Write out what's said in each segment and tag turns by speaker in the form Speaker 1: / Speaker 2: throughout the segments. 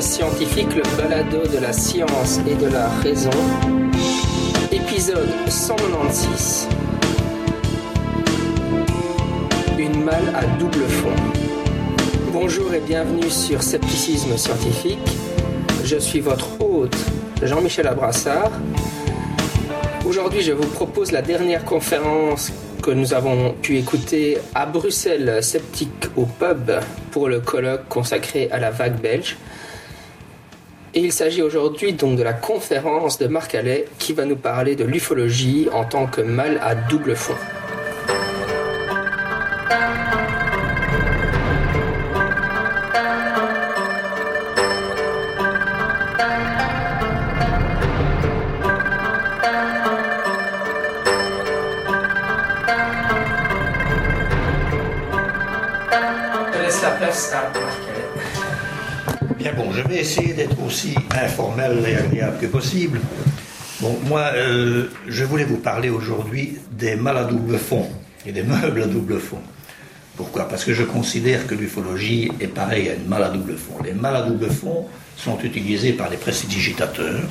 Speaker 1: Scientifique, le balado de la science et de la raison. Épisode 196. Une malle à double fond. Bonjour et bienvenue sur Scepticisme scientifique. Je suis votre hôte, Jean-Michel Abrassard. Aujourd'hui, je vous propose la dernière conférence que nous avons pu écouter à Bruxelles Sceptique au pub pour le colloque consacré à la vague belge. Et il s'agit aujourd'hui donc de la conférence de Marc Allais qui va nous parler de l'ufologie en tant que mal à double fond. Je laisse la place à Marc.
Speaker 2: Bien bon, je vais essayer d'être aussi informel et agréable que possible. Bon, moi, euh, je voulais vous parler aujourd'hui des mâles à double fond et des meubles à double fond. Pourquoi? Parce que je considère que l'ufologie est pareille à une malle à double fond. Les mâles à double fond sont utilisés par les prestidigitateurs,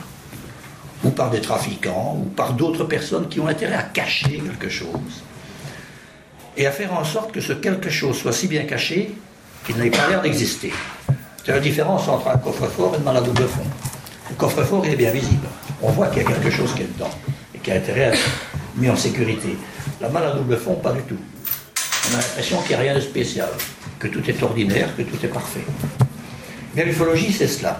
Speaker 2: ou par des trafiquants, ou par d'autres personnes qui ont intérêt à cacher quelque chose, et à faire en sorte que ce quelque chose soit si bien caché qu'il n'ait pas l'air d'exister. C'est la différence entre un coffre-fort et une à double fond. Le coffre-fort, il est bien visible. On voit qu'il y a quelque chose qui est dedans et qui a intérêt à être mis en sécurité. La malle à double fond, pas du tout. On a l'impression qu'il n'y a rien de spécial, que tout est ordinaire, que tout est parfait. Mais l'ufologie, c'est cela.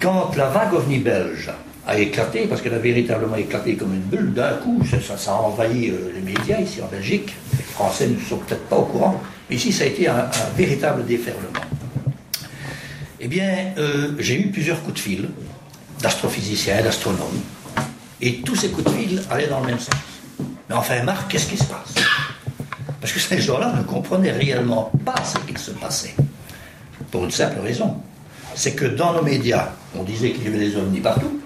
Speaker 2: Quand la vague ovni belge a éclaté, parce qu'elle a véritablement éclaté comme une bulle, d'un coup, ça, a envahi euh, les médias ici en Belgique. Les Français ne sont peut-être pas au courant, mais ici, ça a été un véritable déferlement. Eh bien, euh, j'ai eu plusieurs coups de fil d'astrophysiciens, d'astronomes, et tous ces coups de fil allaient dans le même sens. Mais enfin, Marc, qu'est-ce qui se passe? Parce que ces gens-là ne comprenaient réellement pas ce qu'il se passait. Pour une simple raison. C'est que dans nos médias, on disait qu'il y avait des ovnis partout,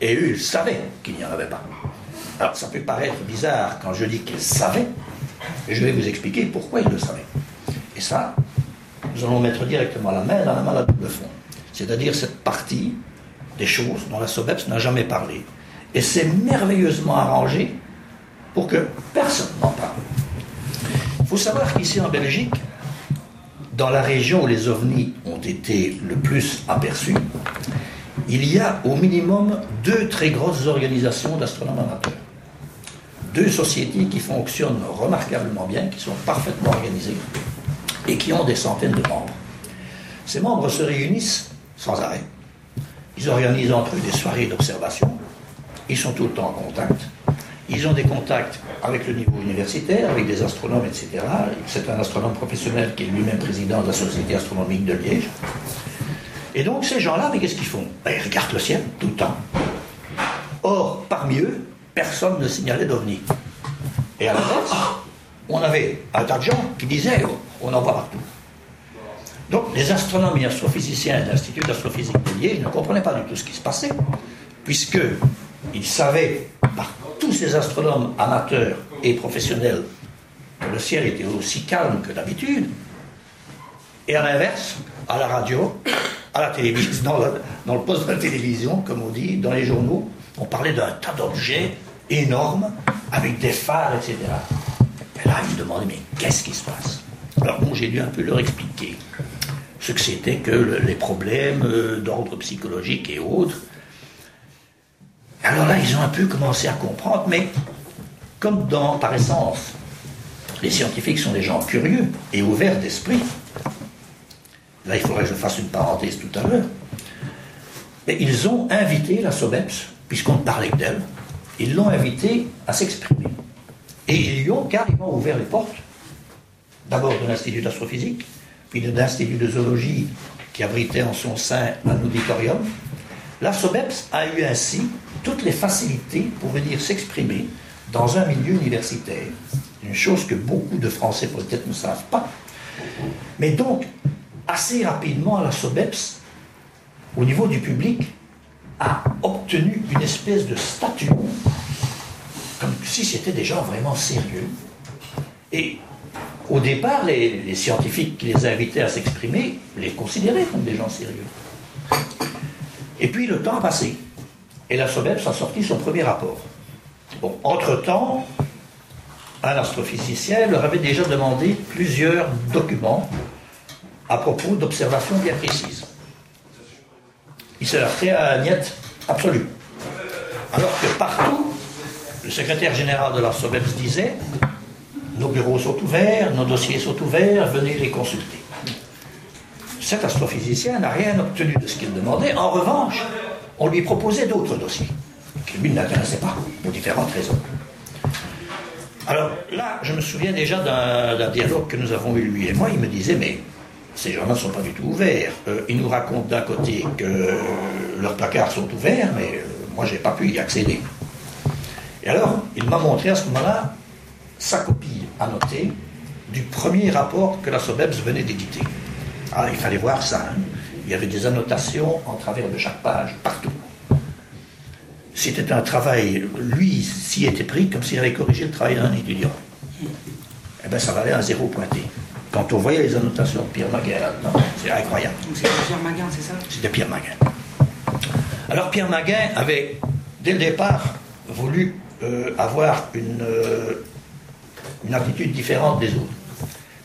Speaker 2: et eux, ils savaient qu'il n'y en avait pas. Alors, ça peut paraître bizarre quand je dis qu'ils savaient, et je vais vous expliquer pourquoi ils le savaient. Et ça, nous allons mettre directement la main dans la main à double fond. C'est-à-dire cette partie des choses dont la SOBEPS n'a jamais parlé. Et c'est merveilleusement arrangé pour que personne n'en parle. Il faut savoir qu'ici en Belgique, dans la région où les ovnis ont été le plus aperçus, il y a au minimum deux très grosses organisations d'astronomes amateurs. Deux sociétés qui fonctionnent remarquablement bien, qui sont parfaitement organisées et qui ont des centaines de membres. Ces membres se réunissent sans arrêt. Ils organisent entre eux des soirées d'observation. Ils sont tout le temps en contact. Ils ont des contacts avec le niveau universitaire, avec des astronomes, etc. C'est un astronome professionnel qui est lui-même président de la Société astronomique de Liège. Et donc ces gens-là, mais qu'est-ce qu'ils font? Ben, Ils regardent le ciel tout le temps. Or, parmi eux, personne ne signalait d'ovni. Et à l'inverse, on avait un tas de gens qui disaient on en voit partout. Donc les astronomes et astrophysiciens de l'Institut d'astrophysique de Liège ne comprenaient pas du tout ce qui se passait, puisqu'ils savaient par tous ces astronomes amateurs et professionnels que le ciel était aussi calme que d'habitude. Et à l'inverse, à la radio, à la télévision, dans le poste de la télévision, comme on dit, dans les journaux, on parlait d'un tas d'objets énormes, avec des phares, etc. Et là, ils me demandaient, mais qu'est-ce qui se passe? Alors bon, j'ai dû un peu leur expliquer ce que c'était que le- les problèmes euh, d'ordre psychologique et autres. Alors là, ils ont un peu commencé à comprendre, mais comme dans, par essence, les scientifiques sont des gens curieux et ouverts d'esprit, là, il faudrait que je fasse une parenthèse tout à l'heure, mais ils ont invité la SOBEPS, puisqu'on parlait d'elle, ils l'ont invité à s'exprimer. Et ils lui ont carrément ouvert les portes, d'abord de l'Institut d'astrophysique, puis de l'Institut de zoologie qui abritait en son sein un auditorium. La SOBEPS a eu ainsi toutes les facilités pour venir s'exprimer dans un milieu universitaire. Une chose que beaucoup de Français peut-être ne savent pas. Mais donc, assez rapidement, la SOBEPS, au niveau du public, a obtenu une espèce de statut, comme si c'était des gens vraiment sérieux. Et au départ, les, scientifiques qui les invitaient à s'exprimer les considéraient comme des gens sérieux. Et puis le temps a passé. Et la SOBEPS a sorti son premier rapport. Bon, entre-temps, un astrophysicien leur avait déjà demandé plusieurs documents à propos d'observations bien précises. Il s'est heurté à un niet absolu. Alors que partout, le secrétaire général de la SOBEPS disait nos bureaux sont ouverts, nos dossiers sont ouverts, venez les consulter. Cet astrophysicien n'a rien obtenu de ce qu'il demandait. En revanche, on lui proposait d'autres dossiers qui lui n'intéressaient pas, pour différentes raisons. Alors là, je me souviens déjà d'un dialogue que nous avons eu lui et moi. Il me disait, mais ces gens-là ne sont pas du tout ouverts. Euh, ils nous racontent d'un côté que leurs placards sont ouverts, mais euh, moi, je n'ai pas pu y accéder. Et alors, il m'a montré à ce moment-là sa copie annotée du premier rapport que la SOBEBS venait d'éditer. Ah, il fallait voir ça. Hein. Il y avait des annotations en travers de chaque page, partout. C'était un travail, lui s'y était pris comme s'il avait corrigé le travail d'un étudiant. Eh bien, ça valait un zéro pointé. Quand on voyait les annotations de Pierre Maguin c'est incroyable.
Speaker 1: C'était Pierre Maguin, c'est ça?
Speaker 2: C'était Pierre Maguin. Alors Pierre Maguin avait, dès le départ, voulu avoir une, euh, une attitude différente des autres.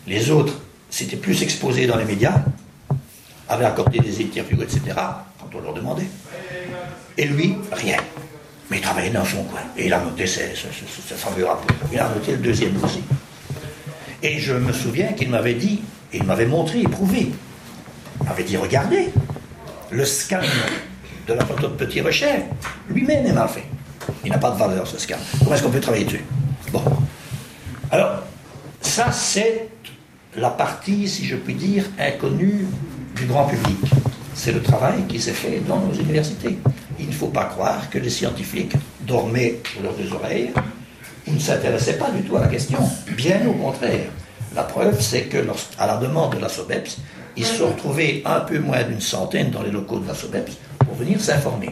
Speaker 2: Les autres s'étaient plus exposés dans les médias, avaient accordé des interviews, etc., quand on leur demandait. Et lui, rien. Mais il travaillait dans son coin. Et il a noté ses, fameux rapports. Il a noté le deuxième aussi. Et je me souviens qu'il m'avait dit, il m'avait montré, éprouvé, il m'avait dit, regardez, le scan de la photo de Petit Rocher, lui-même est mal fait. Il n'a pas de valeur, ce scan. Comment est-ce qu'on peut travailler dessus? Bon. Alors, ça, c'est la partie, si je puis dire, inconnue du grand public. C'est le travail qui s'est fait dans nos universités. Il ne faut pas croire que les scientifiques dormaient sur leurs deux oreilles ou ne s'intéressaient pas du tout à la question. Bien au contraire. La preuve, c'est que, à la demande de la SOBEPS, ils se sont retrouvés un peu moins d'une centaine dans les locaux de la SOBEPS pour venir s'informer.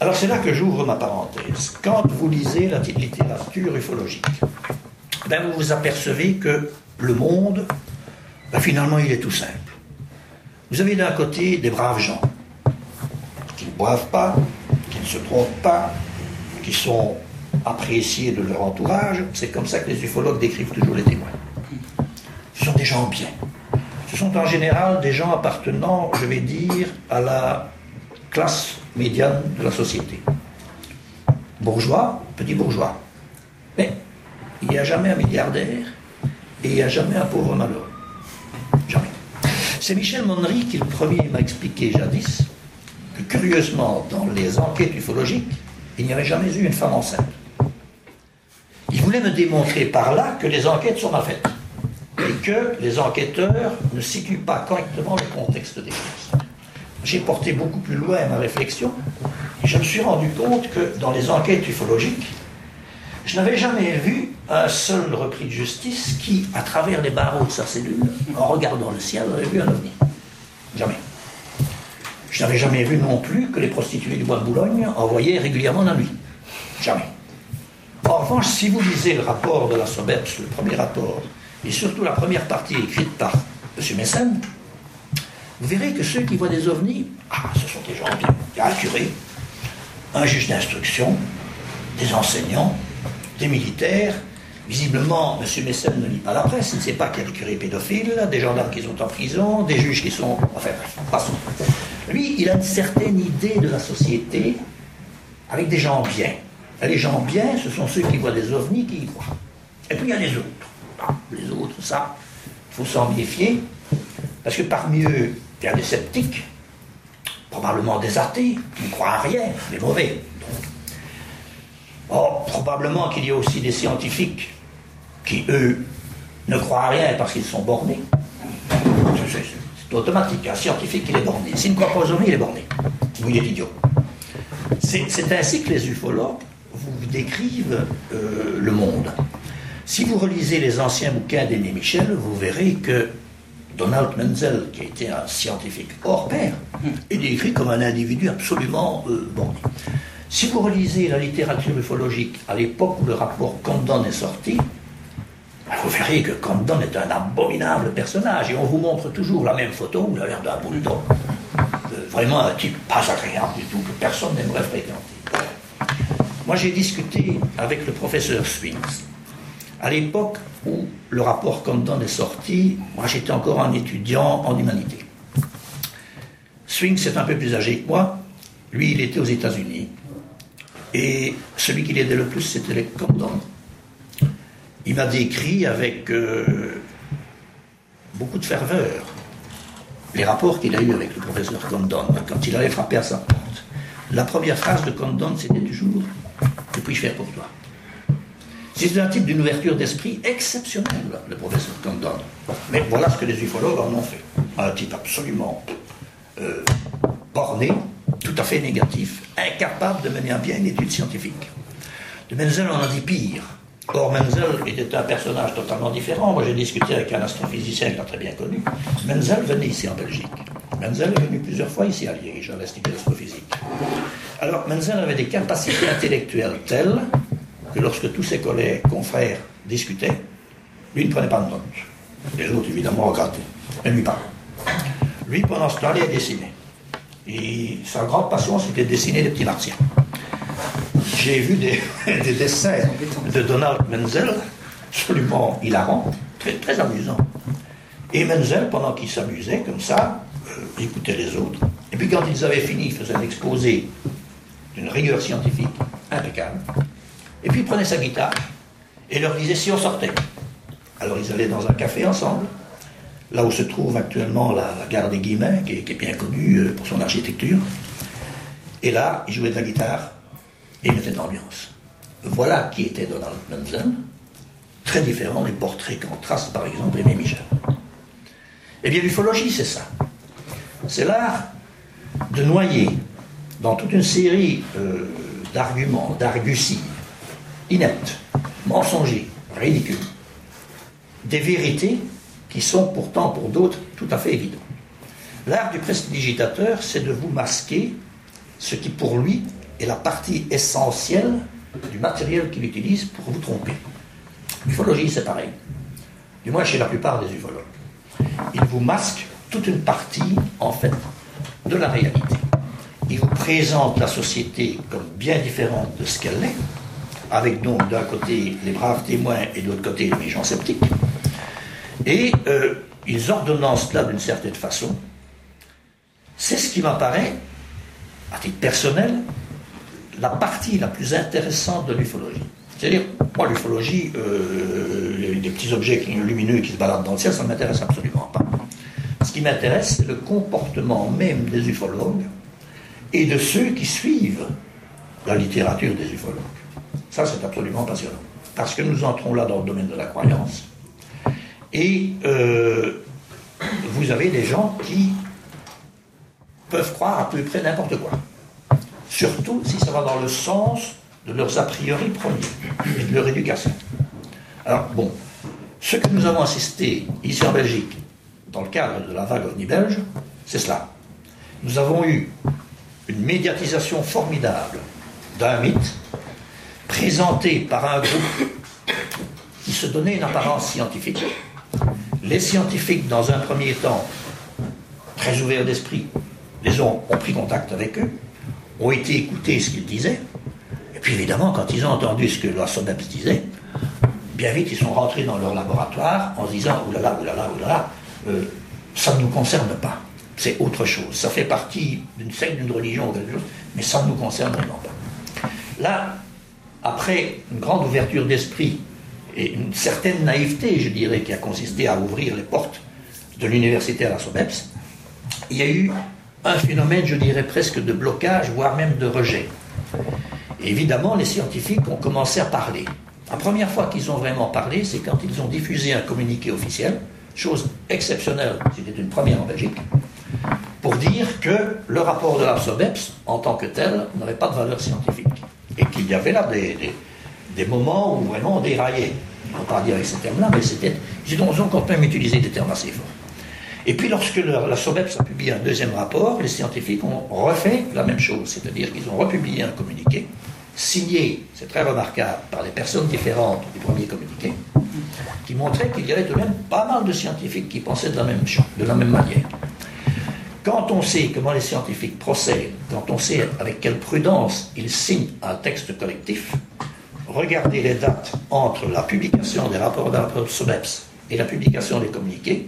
Speaker 2: Alors c'est là que j'ouvre ma parenthèse. Quand vous lisez la littérature ufologique, ben vous vous apercevez que le monde, ben finalement, il est tout simple. Vous avez d'un côté des braves gens qui ne boivent pas, qui ne se trompent pas, qui sont appréciés de leur entourage. C'est comme ça que les ufologues décrivent toujours les témoins. Ce sont des gens bien. Ce sont en général des gens appartenant, je vais dire, à la classe médiane de la société. Bourgeois, petit bourgeois. Mais il n'y a jamais un milliardaire et il n'y a jamais un pauvre malheureux. Jamais. C'est Michel Monnery qui, le premier, m'a expliqué jadis que, curieusement, dans les enquêtes ufologiques, il n'y avait jamais eu une femme enceinte. Il voulait me démontrer par là que les enquêtes sont mal faites et que les enquêteurs ne situent pas correctement le contexte des choses. J'ai porté beaucoup plus loin ma réflexion et je me suis rendu compte que dans les enquêtes ufologiques, je n'avais jamais vu un seul repris de justice qui, à travers les barreaux de sa cellule, en regardant le ciel, aurait vu un ovni. Jamais. Je n'avais jamais vu non plus que les prostituées du bois de Boulogne envoyaient régulièrement la nuit. Jamais. En revanche, si vous lisez le rapport de la SOBEPS, le premier rapport, et surtout la première partie écrite par M. Messen, vous verrez que ceux qui voient des ovnis, ah, ce sont des gens bien. Il y a un curé, un juge d'instruction, des enseignants, des militaires. Visiblement, M. Messen ne lit pas la presse, il ne sait pas qu'il y a des curés pédophiles, des gendarmes qui sont en prison, des juges qui sont. Enfin passons. Lui, il a une certaine idée de la société avec des gens bien. les gens bien, ce sont ceux qui voient des ovnis qui y croient. Et puis il y a les autres. Ah, les autres, ça, il faut s'en méfier, parce que parmi eux, il y a des sceptiques, probablement des athées, qui ne croient à rien, des mauvais. Oh, probablement qu'il y a aussi des scientifiques qui, eux, ne croient à rien parce qu'ils sont bornés. C'est automatique. Un scientifique, il est borné. S'il ne croit pas aux hommes, il est borné. Ou il est idiot. C'est ainsi que les ufologues vous décrivent euh, le monde. Si vous relisez les anciens bouquins d'Aimé Michel, vous verrez que Donald Menzel, qui a été un scientifique hors pair, est décrit comme un individu absolument euh, borné. Si vous relisez la littérature ufologique à l'époque où le rapport Condon est sorti, vous verrez que Condon est un abominable personnage et on vous montre toujours la même photo où il a l'air d'un bulldog. Euh, vraiment un type pas agréable du tout que personne n'aimerait fréquenter. Moi j'ai discuté avec le professeur Swings. À l'époque où le rapport Condon est sorti, moi j'étais encore un étudiant en humanité. Swings est un peu plus âgé que moi. Lui, il était aux États-Unis. Et celui qui l'aidait le plus, c'était les Condon. Il m'a décrit avec euh, beaucoup de ferveur les rapports qu'il a eus avec le professeur Condon quand il allait frapper à sa porte. La première phrase de Condon, c'était toujours Que puis-je faire pour toi C'est un type d'une ouverture d'esprit exceptionnelle, le professeur Condon. Mais voilà ce que les ufologues en ont fait. Un type absolument euh, borné, tout à fait négatif, incapable de mener à bien une étude scientifique. De Menzel, on a dit pire. Or, Menzel était un personnage totalement différent. Moi, j'ai discuté avec un astrophysicien l'a très bien connu. Menzel venait ici en Belgique. Menzel est venu plusieurs fois ici à Liège, à l'Institut d'astrophysique. Alors, Menzel avait des capacités intellectuelles telles que lorsque tous ses collègues, confrères, discutaient, lui ne prenait pas de notes. Les autres, évidemment, regrettaient. Mais lui pas. Lui, pendant ce temps, il a dessiné. Et sa grande passion, c'était de dessiner des petits martiens j'ai vu des, dessins de Donald Menzel, absolument hilarants, très, très amusants. Et Menzel, pendant qu'il s'amusait comme ça, euh, écoutait les autres. Et puis quand ils avaient fini, il faisait un exposé d'une rigueur scientifique impeccable. Et puis il prenait sa guitare et leur disait si on sortait. Alors ils allaient dans un café ensemble, là où se trouve actuellement la, gare des Guillemets, qui est, bien connue euh, pour son architecture. Et là, ils jouaient de la guitare et il mettait d'ambiance. Voilà qui était Donald Menzel, très différent des portraits qu'en trace par exemple Aimé Michel. Eh bien, l'ufologie, c'est ça. C'est l'art de noyer dans toute une série euh, d'arguments, d'arguties ineptes, mensongers, ridicules, des vérités qui sont pourtant pour d'autres tout à fait évidentes. L'art du prestidigitateur, c'est de vous masquer ce qui pour lui est la partie essentielle du matériel qu'il utilise pour vous tromper. L'ufologie, c'est pareil. Du moins chez la plupart des ufologues. Il vous masque toute une partie, en fait, de la réalité. Il vous présente la société comme bien différente de ce qu'elle est, avec donc d'un côté les braves témoins et de l'autre côté les gens sceptiques. Et euh, ils ordonnancent cela d'une certaine façon. C'est ce qui m'apparaît, à titre personnel, la partie la plus intéressante de l'ufologie. C'est-à-dire, moi, l'ufologie, euh, les, petits objets lumineux qui se baladent dans le ciel, ça ne m'intéresse absolument pas. Ce qui m'intéresse, c'est le comportement même des ufologues et de ceux qui suivent la littérature des ufologues. Ça, c'est absolument passionnant. Parce que nous entrons là dans le domaine de la croyance. Et euh, vous avez des gens qui peuvent croire à peu près n'importe quoi surtout si ça va dans le sens de leurs a priori premiers et de leur éducation. Alors, bon, ce que nous avons assisté ici en Belgique, dans le cadre de la vague ovni belge, c'est cela. Nous avons eu une médiatisation formidable d'un mythe présenté par un groupe qui se donnait une apparence scientifique. Les scientifiques, dans un premier temps, très ouverts d'esprit, les ont, ont pris contact avec eux, ont été écouter ce qu'ils disaient. Et puis évidemment, quand ils ont entendu ce que la disait, bien vite ils sont rentrés dans leur laboratoire en se disant oulala, oulala, oulala, euh, ça ne nous concerne pas. C'est autre chose. Ça fait partie d'une secte, d'une religion ou quelque chose, mais ça ne nous concerne vraiment pas. Là, après une grande ouverture d'esprit et une certaine naïveté, je dirais, qui a consisté à ouvrir les portes de l'université à la SOBEPS, il y a eu un phénomène, je dirais presque de blocage, voire même de rejet. évidemment, les scientifiques ont commencé à parler. La première fois qu'ils ont vraiment parlé, c'est quand ils ont diffusé un communiqué officiel, chose exceptionnelle, c'était une première en Belgique, pour dire que le rapport de la SOBEPS, en tant que tel, n'avait pas de valeur scientifique. Et qu'il y avait là des, moments où vraiment on déraillait. On ne pas dire avec ces termes-là, mais c'était. Ils ont quand même utilisé des termes assez forts. Et puis lorsque la SOBEPS a publié un deuxième rapport, les scientifiques ont refait la même chose, c'est-à-dire qu'ils ont republié un communiqué, signé, c'est très remarquable, par des personnes différentes du premier communiqué, qui montrait qu'il y avait tout de même pas mal de scientifiques qui pensaient de la même, de la même manière. Quand on sait comment les scientifiques procèdent, quand on sait avec quelle prudence ils signent un texte collectif, regardez les dates entre la publication des rapports SOBEPS et la publication des communiqués,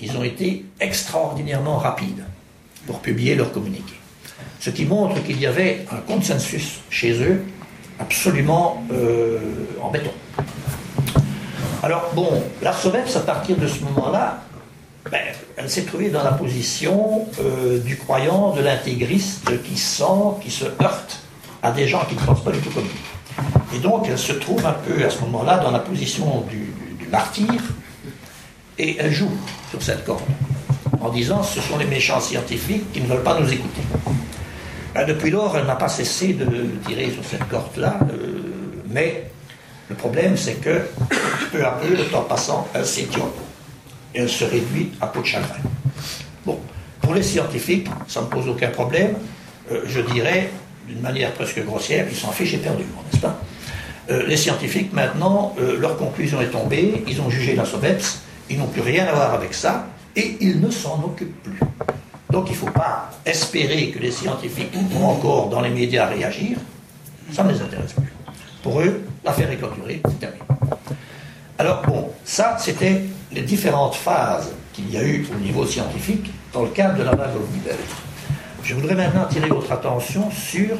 Speaker 2: ils ont été extraordinairement rapides pour publier leurs communiqués. Ce qui montre qu'il y avait un consensus chez eux absolument euh, en béton. Alors, bon, la à partir de ce moment-là, ben, elle s'est trouvée dans la position euh, du croyant, de l'intégriste qui sent, qui se heurte à des gens qui ne pensent pas du tout comme lui. Et donc, elle se trouve un peu à ce moment-là dans la position du, martyr, et elle joue sur cette corde, en disant ce sont les méchants scientifiques qui ne veulent pas nous écouter. Depuis lors, elle n'a pas cessé de, tirer sur cette corde-là, euh, mais le problème, c'est que peu à peu, le temps passant, elle s'étiole et se réduit à peau de chagrin. Bon, pour les scientifiques, ça ne pose aucun problème. Euh, je dirais, d'une manière presque grossière, ils s'en fichent éperdument, n'est-ce pas? Euh, Les scientifiques, maintenant, euh, leur conclusion est tombée, ils ont jugé la SOBEPS, ils n'ont plus rien à voir avec ça, et ils ne s'en occupent plus. Donc il ne faut pas espérer que les scientifiques vont encore dans les médias réagir, ça ne les intéresse plus. Pour eux, l'affaire est clôturée, c'est terminé. Alors bon, ça c'était les différentes phases qu'il y a eu au niveau scientifique dans le cadre de la vague belge. Je voudrais maintenant attirer votre attention sur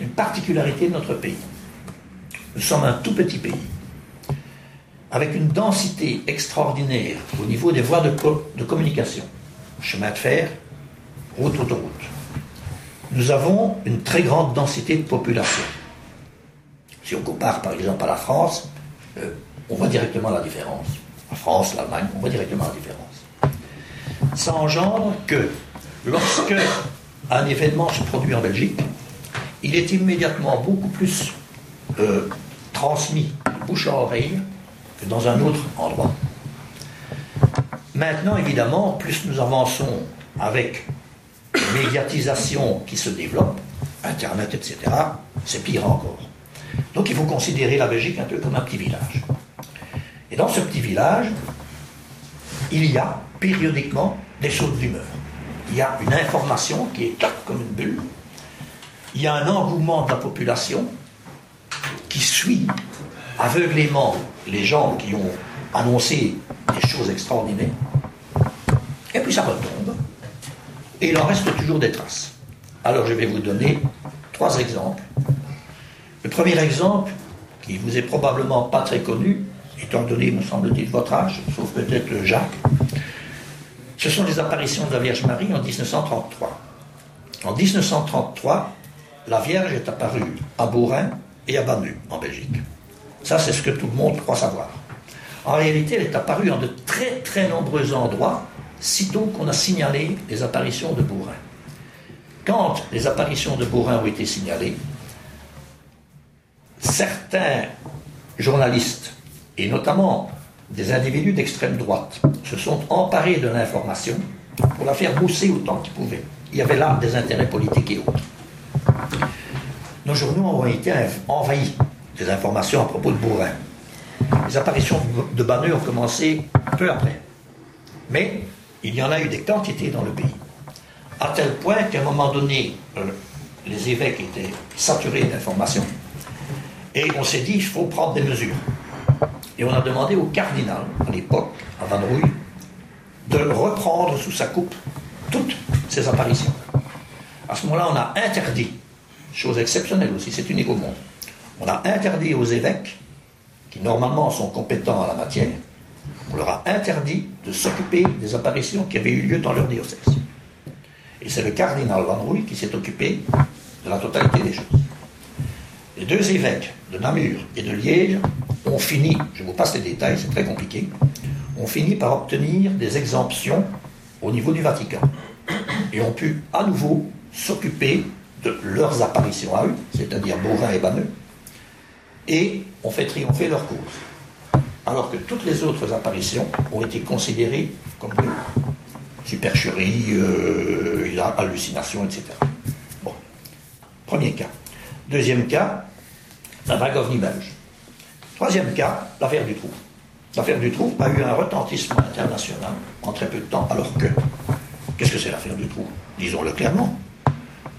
Speaker 2: une particularité de notre pays. Nous sommes un tout petit pays, avec une densité extraordinaire au niveau des voies de, de communication, chemin de fer, route, autoroute. Nous avons une très grande densité de population. Si on compare par exemple à la France, euh, on voit directement la différence la France, l'Allemagne, on voit directement la différence. Ça engendre que lorsque un événement se produit en Belgique, il est immédiatement beaucoup plus euh, transmis bouche à oreille que dans un autre endroit. Maintenant, évidemment, plus nous avançons avec la médiatisation qui se développe, Internet, etc., c'est pire encore. Donc il faut considérer la Belgique un peu comme un petit village. Et dans ce petit village, il y a périodiquement des sautes d'humeur. Il y a une information qui est comme une bulle. Il y a un engouement de la population qui suit aveuglément les gens qui ont annoncé des choses extraordinaires. Et puis ça retombe. Et il en reste toujours des traces. Alors je vais vous donner trois exemples. Le premier exemple, qui vous est probablement pas très connu, étant donné, me semble-t-il, votre âge, sauf peut-être Jacques, ce sont les apparitions de la Vierge Marie en 1933. En 1933, la Vierge est apparue à Bourrin et à Banneux, en Belgique. Ça, c'est ce que tout le monde croit savoir. En réalité, elle est apparue en de très très nombreux endroits, sitôt qu'on a signalé les apparitions de Bourrin. Quand les apparitions de Bourrin ont été signalées, certains journalistes et notamment des individus d'extrême droite, se sont emparés de l'information pour la faire mousser autant qu'ils pouvaient. Il y avait là des intérêts politiques et autres. Nos journaux ont été envahis des informations à propos de Bourrin. Les apparitions de Banneux ont commencé peu après. Mais il y en a eu des quantités dans le pays. À tel point qu'à un moment donné, euh, les évêques étaient saturés d'informations. Et on s'est dit, il faut prendre des mesures. Et on a demandé au cardinal, à l'époque, à Van Rouille, de reprendre sous sa coupe toutes ces apparitions. À ce moment-là, on a interdit, chose exceptionnelle aussi, c'est unique au monde, on a interdit aux évêques, qui normalement sont compétents à la matière, on leur a interdit de s'occuper des apparitions qui avaient eu lieu dans leur diocèse. Et c'est le cardinal Van Rouille qui s'est occupé de la totalité des choses. Les deux évêques de Namur et de Liège ont fini, je vous passe les détails, c'est très compliqué, ont fini par obtenir des exemptions au niveau du Vatican et ont pu à nouveau s'occuper de leurs apparitions à eux, c'est-à-dire Beauvin et Banneux, et ont fait triompher leur cause. Alors que toutes les autres apparitions ont été considérées comme des supercheries, euh, hallucinations, etc. Bon. Premier cas. Deuxième cas, la vague ovni belge. Troisième cas, l'affaire du trou. L'affaire Dutroux a eu un retentissement international en très peu de temps, alors que, qu'est-ce que c'est l'affaire Dutroux Disons-le clairement.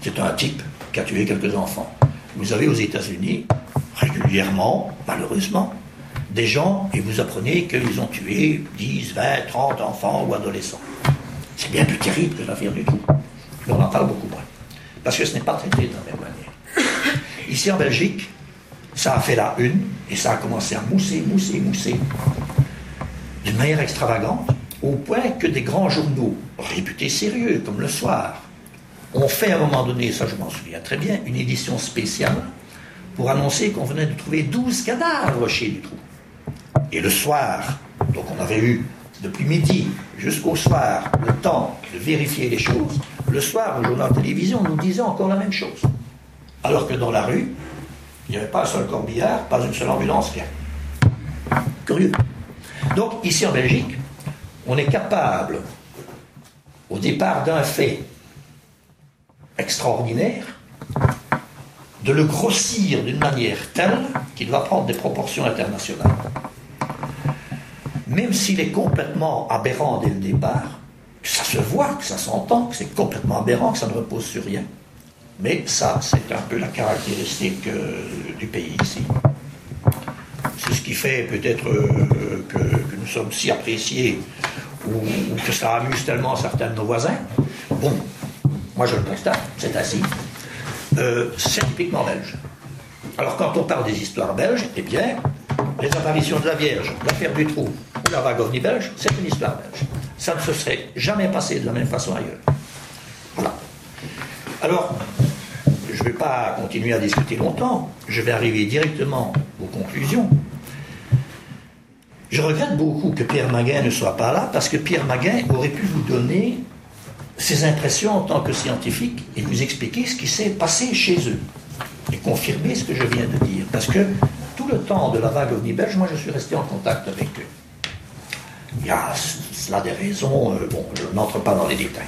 Speaker 2: C'est un type qui a tué quelques enfants. Vous avez aux États-Unis, régulièrement, malheureusement, des gens et vous apprenez qu'ils ont tué 10, 20, 30 enfants ou adolescents. C'est bien plus terrible que l'affaire du tout. Mais on en parle beaucoup moins. Parce que ce n'est pas traité de la même manière. Ici en Belgique, ça a fait la une et ça a commencé à mousser, mousser, mousser d'une manière extravagante, au point que des grands journaux réputés sérieux, comme Le Soir, ont fait à un moment donné, ça je m'en souviens très bien, une édition spéciale pour annoncer qu'on venait de trouver 12 cadavres chez Dutroux. Et le soir, donc on avait eu depuis midi jusqu'au soir le temps de vérifier les choses, le soir, le journal de télévision nous disait encore la même chose. Alors que dans la rue, n'y avait pas un seul corbillard, pas une seule ambulance. Curieux. Donc ici en Belgique, on est capable, au départ d'un fait extraordinaire, de le grossir d'une manière telle qu'il va prendre des proportions internationales même s'il est complètement aberrant dès le départ, que ça se voit, que ça s'entend, que c'est complètement aberrant, que ça ne repose sur rien. Mais ça, c'est un peu la caractéristique euh, du pays ici. C'est ce qui fait peut-être euh, que, nous sommes si appréciés ou, que ça amuse tellement certains de nos voisins. Bon, moi je le constate, c'est ainsi. Euh, c'est typiquement belge. Alors quand on parle des histoires belges, eh bien, les apparitions de la Vierge, l'affaire du trou ou la vague ovni belge, c'est une histoire belge. Ça ne se serait jamais passé de la même façon ailleurs. Voilà. Alors, je ne vais pas continuer à discuter longtemps, je vais arriver directement aux conclusions. Je regrette beaucoup que Pierre Maguin ne soit pas là, parce que Pierre Maguin aurait pu vous donner ses impressions en tant que scientifique et vous expliquer ce qui s'est passé chez eux et confirmer ce que je viens de dire. Parce que tout le temps de la vague ovni belge, moi je suis resté en contact avec eux. Il y a cela des raisons, euh, bon, je n'entre pas dans les détails.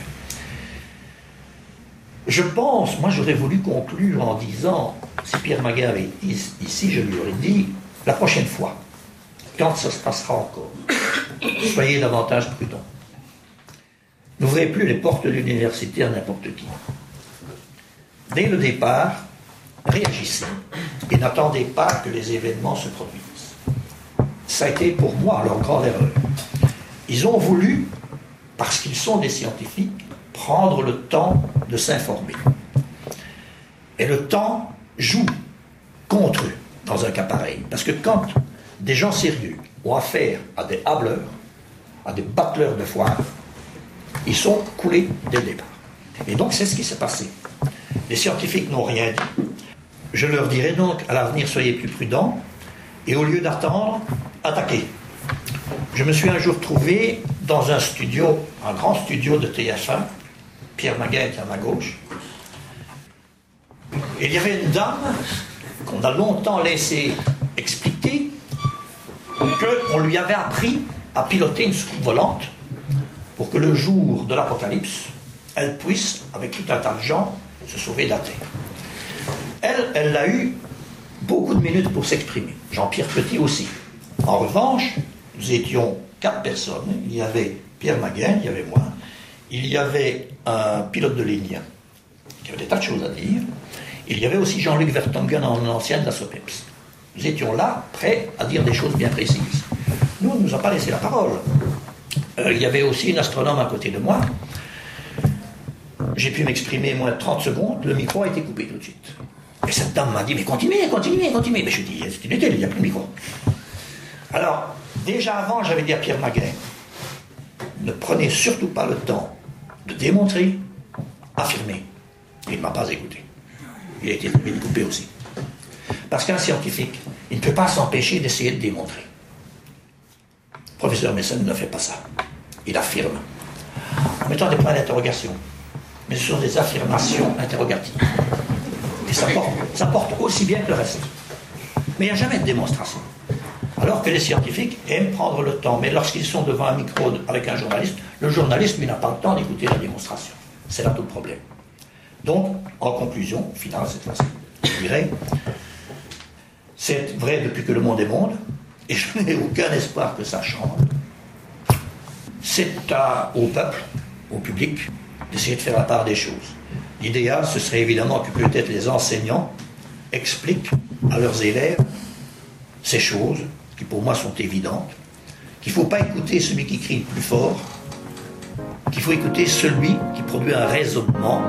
Speaker 2: Je pense, moi j'aurais voulu conclure en disant, si Pierre Maguin avait été ici, je lui aurais dit, la prochaine fois, quand ça se passera encore, soyez davantage prudents. N'ouvrez plus les portes de l'université à n'importe qui. Dès le départ, réagissez et n'attendez pas que les événements se produisent. Ça a été pour moi leur grande erreur. Ils ont voulu, parce qu'ils sont des scientifiques, prendre le temps de s'informer. Et le temps joue contre eux dans un cas pareil. Parce que quand des gens sérieux ont affaire à des hableurs, à des battleurs de foire, ils sont coulés dès le départ. Et donc c'est ce qui s'est passé. Les scientifiques n'ont rien dit. Je leur dirai donc à l'avenir soyez plus prudents et au lieu d'attendre, attaquez. Je me suis un jour trouvé dans un studio, un grand studio de TF1, Pierre était à ma gauche. Il y avait une dame qu'on a longtemps laissé expliquer qu'on lui avait appris à piloter une soucoupe volante pour que le jour de l'apocalypse, elle puisse, avec tout un tas de gens, se sauver de la terre. Elle, elle a eu beaucoup de minutes pour s'exprimer. Jean-Pierre Petit aussi. En revanche, nous étions quatre personnes. Il y avait Pierre Maguin, il y avait moi, il y avait un pilote de ligne qui avait des tas de choses à dire. Il y avait aussi Jean-Luc Vertongen, en ancien de la SOPEPS. Nous étions là, prêts à dire des choses bien précises. Nous, on ne nous a pas laissé la parole. Euh, il y avait aussi une astronome à côté de moi. J'ai pu m'exprimer moins de 30 secondes, le micro a été coupé tout de suite. Et cette dame m'a dit, mais continuez, continuez, continuez. Mais je dis, c'est inutile, il n'y a plus de micro. Alors, déjà avant, j'avais dit à Pierre Maguin, ne prenez surtout pas le temps de démontrer, affirmer. Il ne m'a pas écouté. Il a été coupé aussi. Parce qu'un scientifique, il ne peut pas s'empêcher d'essayer de démontrer. Le professeur Messen ne fait pas ça. Il affirme. En mettant des points d'interrogation. Mais ce sont des affirmations interrogatives. Et ça porte aussi bien que le reste. Mais il n'y a jamais de démonstration. Alors que les scientifiques aiment prendre le temps. Mais lorsqu'ils sont devant un micro avec un journaliste, le journaliste, n'a pas le temps d'écouter la démonstration. C'est là tout le problème. Donc, en conclusion, finale cette fois-ci, je dirais, c'est vrai depuis que le monde est monde, et je n'ai aucun espoir que ça change. C'est au peuple, au public, d'essayer de faire la part des choses. L'idéal, ce serait évidemment que peut-être les enseignants expliquent à leurs élèves ces choses qui pour moi sont évidentes, qu'il ne faut pas écouter celui qui crie le plus fort, qu'il faut écouter celui qui produit un raisonnement.